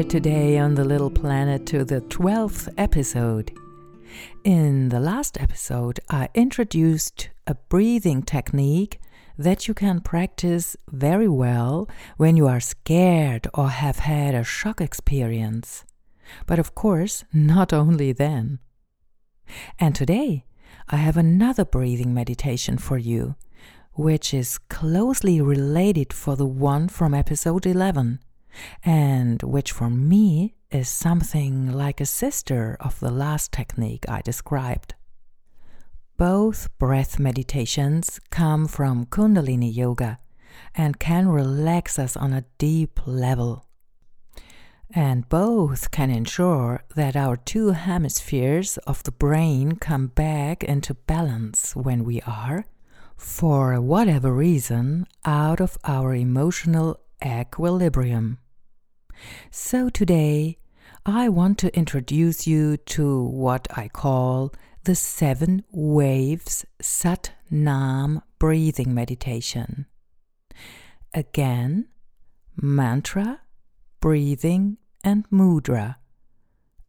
Here today on the little planet to the 12th episode. In the last episode, I introduced a breathing technique that you can practice very well when you are scared or have had a shock experience. But of course, not only then. And today, I have another breathing meditation for you, which is closely related for the one from episode 11 and which for me is something like a sister of the last technique I described. Both breath meditations come from Kundalini Yoga and can relax us on a deep level. And both can ensure that our two hemispheres of the brain come back into balance when we are, for whatever reason, out of our emotional equilibrium. So today, I want to introduce you to what I call the seven waves Sat Nam breathing meditation. Again, mantra, breathing, and mudra.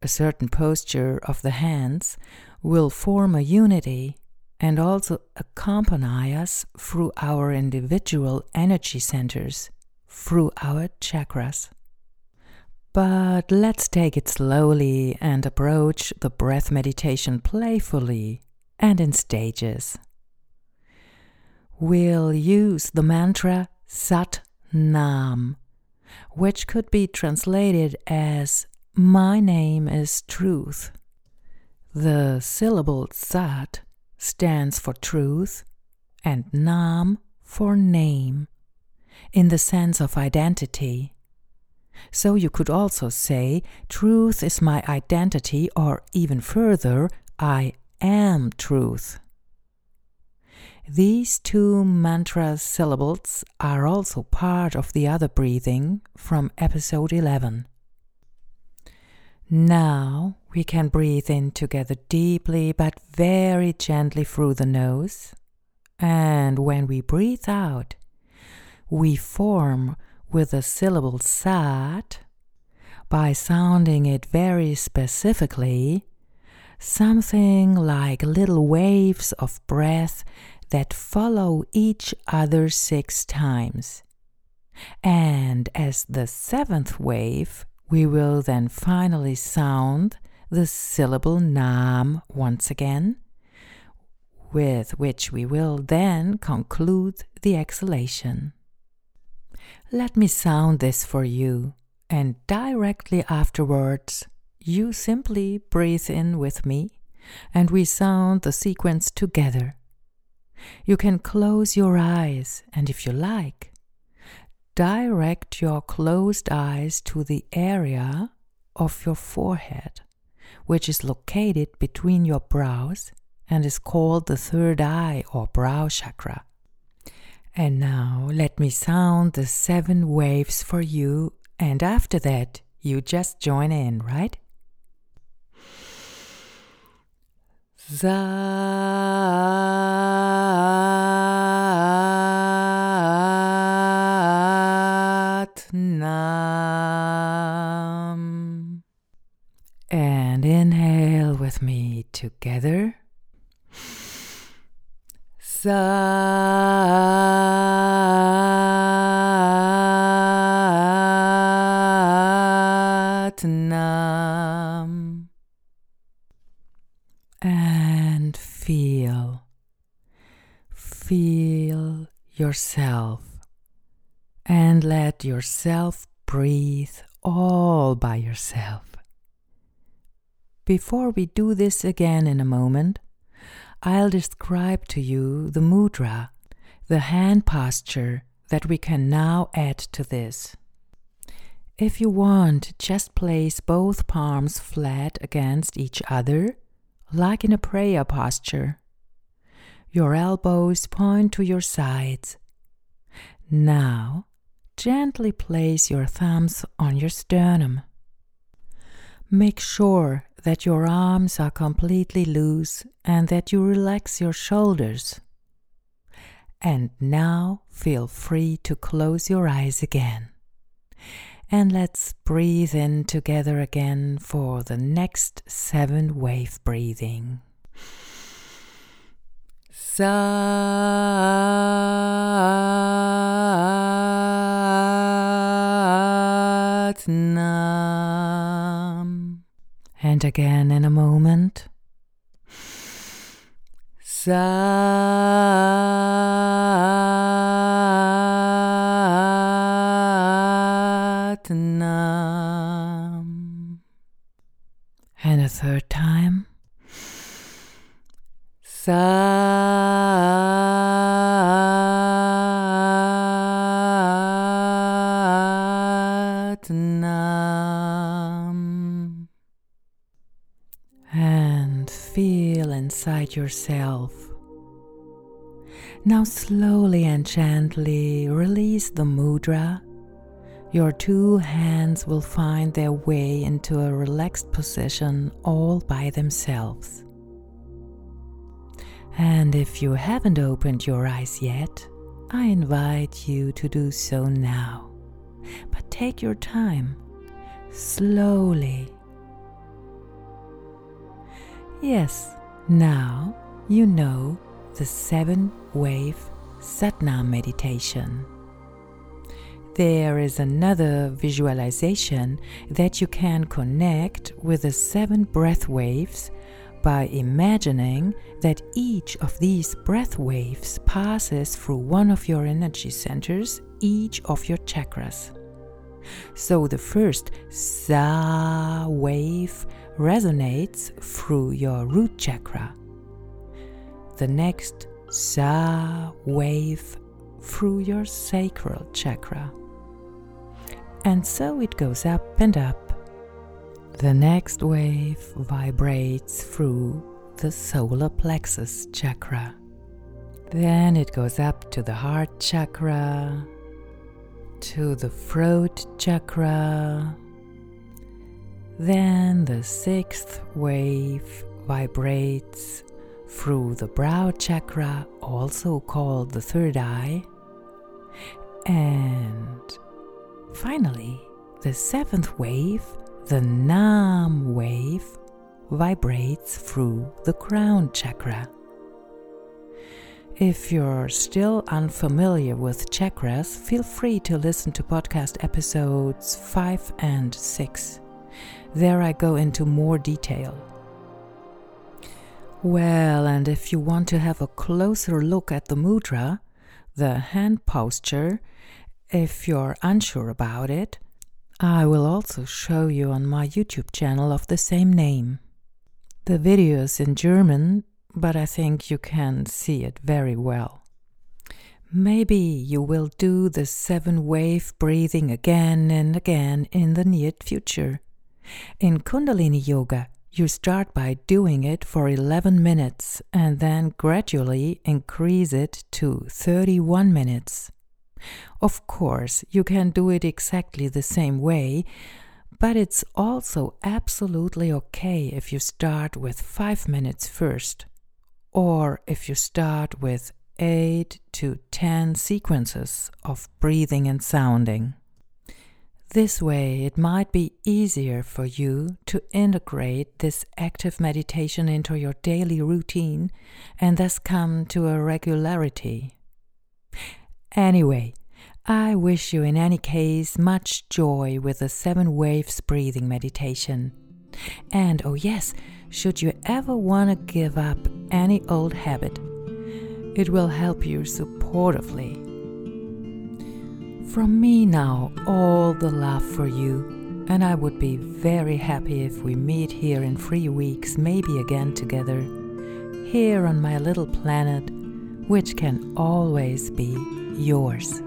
A certain posture of the hands will form a unity and also accompany us through our individual energy centers through our chakras. But let's take it slowly and approach the breath meditation playfully and in stages. We'll use the mantra Sat Nam, which could be translated as My name is truth. The syllable Sat stands for truth and Nam for name in the sense of identity. So you could also say, Truth is my identity, or even further, I am truth. These two mantra syllables are also part of the other breathing from episode 11. Now we can breathe in together deeply but very gently through the nose. And when we breathe out, we form with the syllable sat by sounding it very specifically, something like little waves of breath that follow each other six times. And as the seventh wave, we will then finally sound the syllable nam once again, with which we will then conclude the exhalation. Let me sound this for you, and directly afterwards, you simply breathe in with me, and we sound the sequence together. You can close your eyes, and if you like, direct your closed eyes to the area of your forehead, which is located between your brows and is called the third eye or brow chakra. And now let me sound the seven waves for you, and after that, you just join in, right? Nam. And inhale with me together. Satnam. And feel, feel yourself and let yourself breathe all by yourself. Before we do this again in a moment, I'll describe to you the mudra, the hand posture that we can now add to this. If you want, just place both palms flat against each other, like in a prayer posture. Your elbows point to your sides. Now, gently place your thumbs on your sternum. Make sure that your arms are completely loose and that you relax your shoulders. And now feel free to close your eyes again. And let's breathe in together again for the next seven wave breathing. Satnam. And again in a moment. Satnam. Third time. Satnam. And feel inside yourself. Now, slowly and gently release the mudra. Your two hands will find their way into a relaxed position all by themselves. And if you haven't opened your eyes yet, I invite you to do so now. But take your time, slowly. Yes, now you know the seven wave Satnam meditation. There is another visualization that you can connect with the seven breath waves by imagining that each of these breath waves passes through one of your energy centers, each of your chakras. So the first Sa wave resonates through your root chakra. The next Sa wave through your sacral chakra. And so it goes up and up the next wave vibrates through the solar plexus chakra. Then it goes up to the heart chakra, to the throat chakra. Then the sixth wave vibrates through the brow chakra, also called the third eye. And finally, the seventh wave the Nam wave vibrates through the crown chakra. If you're still unfamiliar with chakras, feel free to listen to podcast episodes 5 and 6. There I go into more detail. Well, and if you want to have a closer look at the mudra, the hand posture, if you're unsure about it, I will also show you on my YouTube channel of the same name. The video is in German, but I think you can see it very well. Maybe you will do the seven wave breathing again and again in the near future. In Kundalini Yoga, you start by doing it for 11 minutes and then gradually increase it to 31 minutes. Of course, you can do it exactly the same way, but it's also absolutely okay if you start with 5 minutes first, or if you start with 8 to 10 sequences of breathing and sounding. This way, it might be easier for you to integrate this active meditation into your daily routine and thus come to a regularity. Anyway, I wish you in any case much joy with the seven waves breathing meditation. And oh, yes, should you ever want to give up any old habit, it will help you supportively. From me now, all the love for you, and I would be very happy if we meet here in three weeks, maybe again together, here on my little planet which can always be yours.